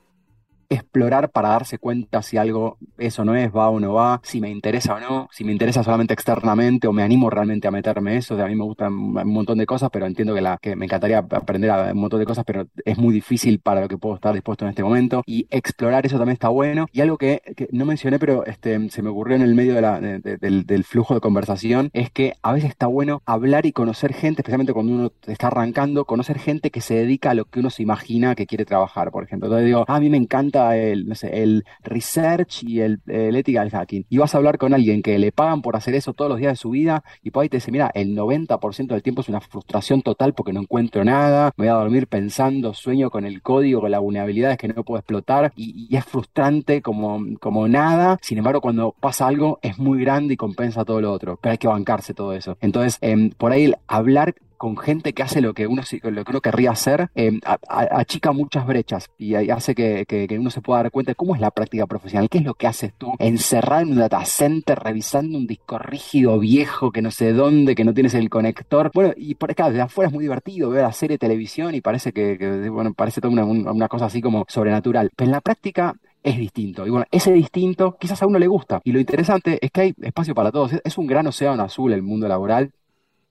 explorar para darse cuenta si algo es o no es, va o no va, si me interesa o no, si me interesa solamente externamente o me animo realmente a meterme eso. A mí me gustan un montón de cosas, pero entiendo que, la, que me encantaría aprender a un montón de cosas, pero es muy difícil para lo que puedo estar dispuesto en este momento. Y explorar eso también está bueno. Y algo que, no mencioné, pero este, se me ocurrió en el medio de la- de- de- del, del flujo de conversación, es que a veces está bueno hablar y conocer gente, especialmente cuando uno está arrancando, conocer gente que se dedica a lo que uno se imagina que quiere trabajar, por ejemplo. Entonces digo, "Ah, a mí me encanta el, research y el, el ethical hacking. Y vas a hablar con alguien que le pagan por hacer eso todos los días de su vida y por ahí te dice, mira, el 90% del tiempo es una frustración total porque no encuentro nada, me voy a dormir pensando, sueño con el código, con las vulnerabilidades que no puedo explotar y, y es frustrante como, como nada. Sin embargo, cuando pasa algo es muy grande y compensa todo lo otro, pero hay que bancarse todo eso. Entonces, em, por ahí el hablar con gente que hace lo que uno, lo que uno querría hacer, eh, achica muchas brechas y hace que, uno se pueda dar cuenta de cómo es la práctica profesional, qué es lo que haces tú encerrado en un data center revisando un disco rígido viejo que no sé dónde, que no tienes el conector. Bueno, y por acá, desde afuera es muy divertido ver la serie de televisión y parece que, que, bueno, parece toda una, un- una cosa así como sobrenatural. Pero en la práctica es distinto. Y bueno, ese distinto quizás a uno le gusta. Y lo interesante es que hay espacio para todos. Es un gran océano azul el mundo laboral.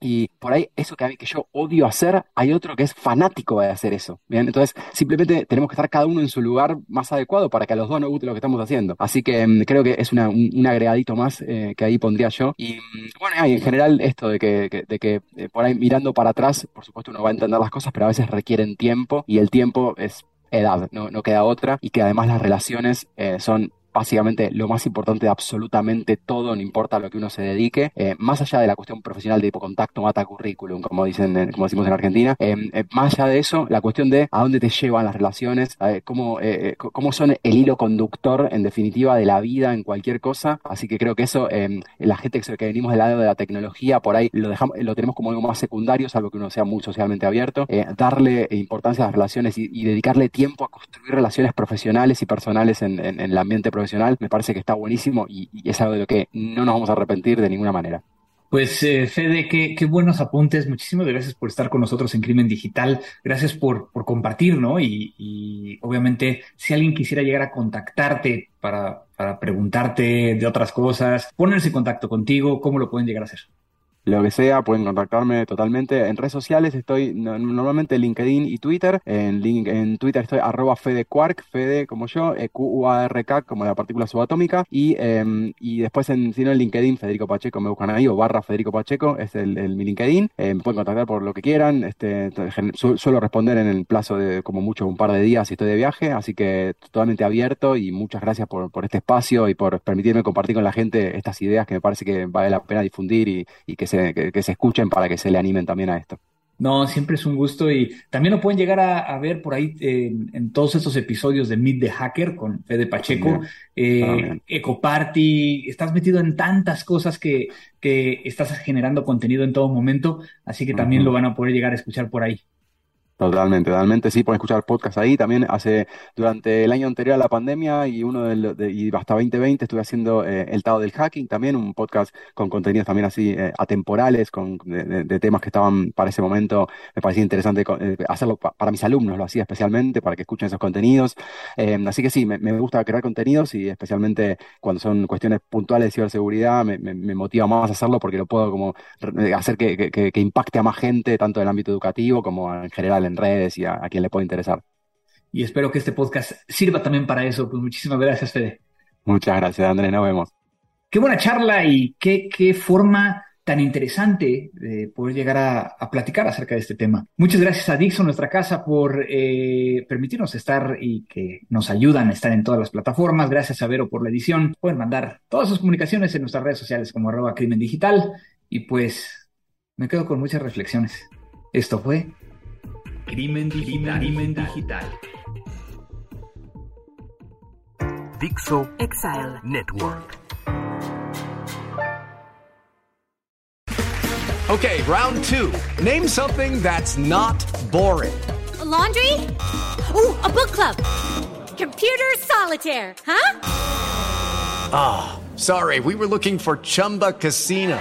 Y por ahí, eso que, que yo odio hacer, hay otro que es fanático de hacer eso. Bien, entonces simplemente tenemos que estar cada uno en su lugar más adecuado para que a los dos nos guste lo que estamos haciendo. Así que mm, creo que es un, agregadito más eh, que ahí pondría yo. Y mm, bueno, y en general esto de que, que- de que eh, por ahí mirando para atrás, por supuesto uno va a entender las cosas, pero a veces requieren tiempo y el tiempo es edad, no, no queda otra. Y que además las relaciones eh, son básicamente lo más importante de absolutamente todo, no importa a lo que uno se dedique, eh, más allá de la cuestión profesional de tipo contacto mata currículum, como dicen, como decimos en Argentina, em, eh, más allá de eso, la cuestión de a dónde te llevan las relaciones, cómo, cómo son el hilo conductor, en definitiva, de la vida en cualquier cosa. Así que creo que eso, la gente que, venimos del lado de la tecnología, por ahí lo dejamos, lo tenemos como algo más secundario, salvo que uno sea muy socialmente abierto. darle importancia a las relaciones y, dedicarle tiempo a construir relaciones profesionales y personales en, el ambiente profesional, me parece que está buenísimo y, es algo de lo que no nos vamos a arrepentir de ninguna manera. Pues eh, Fede, qué, buenos apuntes. Muchísimas gracias por estar con nosotros en Crimen Digital. Gracias por, compartir, ¿no? Y, obviamente, si alguien quisiera llegar a contactarte para preguntarte de otras cosas, ponerse en contacto contigo, ¿cómo lo pueden llegar a hacer? Lo que sea, pueden contactarme totalmente. En redes sociales estoy normalmente en LinkedIn y Twitter. En, link, en Twitter estoy arroba Fede como yo, e Q A R K como la partícula subatómica. Y, em, y después en, si no en LinkedIn, Federico Pacheco, me buscan ahí, o barra Federico Pacheco, es el, mi LinkedIn. Eh, me pueden contactar por lo que quieran. Este, suelo responder en el plazo de como mucho un par de días si estoy de viaje, así que totalmente abierto y muchas gracias por, por este espacio y por permitirme compartir con la gente estas ideas que me parece que vale la pena difundir y, y que que, se escuchen para que se le animen también a esto. No, siempre es un gusto y también lo pueden llegar a, ver por ahí en, todos estos episodios de Meet the Hacker con Fede Pacheco, eh, Ecoparty, estás metido en tantas cosas que, que estás generando contenido en todo momento, así que también lo van a poder llegar a escuchar por ahí. Totalmente, totalmente, sí, pueden escuchar podcast ahí. También hace, durante el año anterior a la pandemia y uno del, de, y hasta 2020 estuve haciendo eh, El Tao del Hacking, también un podcast con contenidos también así eh, atemporales, con, de, temas que estaban para ese momento, me parecía interesante eh, hacerlo para mis alumnos, lo hacía especialmente para que escuchen esos contenidos. así que sí, me, gusta crear contenidos y especialmente cuando son cuestiones puntuales de ciberseguridad, me, motiva más a hacerlo porque lo puedo como hacer que, que impacte a más gente, tanto en el ámbito educativo como en general en redes y a, quien le puede interesar. Y espero que este podcast sirva también para eso. Pues muchísimas gracias, Fede. Muchas gracias, Andrés. Nos vemos. Qué buena charla y qué, qué forma tan interesante de poder llegar a, platicar acerca de este tema. Muchas gracias a Dixon, nuestra casa, por eh, permitirnos estar y que nos ayudan a estar en todas las plataformas. Gracias a Vero por la edición. Pueden mandar todas sus comunicaciones en nuestras redes sociales como arroba crimen digital. Y pues me quedo con muchas reflexiones. Esto fue Crimen digital. Crimen digital. Dixo Exile Network. Okay, round two. Name something that's not boring. A laundry? Ooh, a book club. Computer solitaire, huh? Ah, oh, sorry, we were looking for Chumba Casino.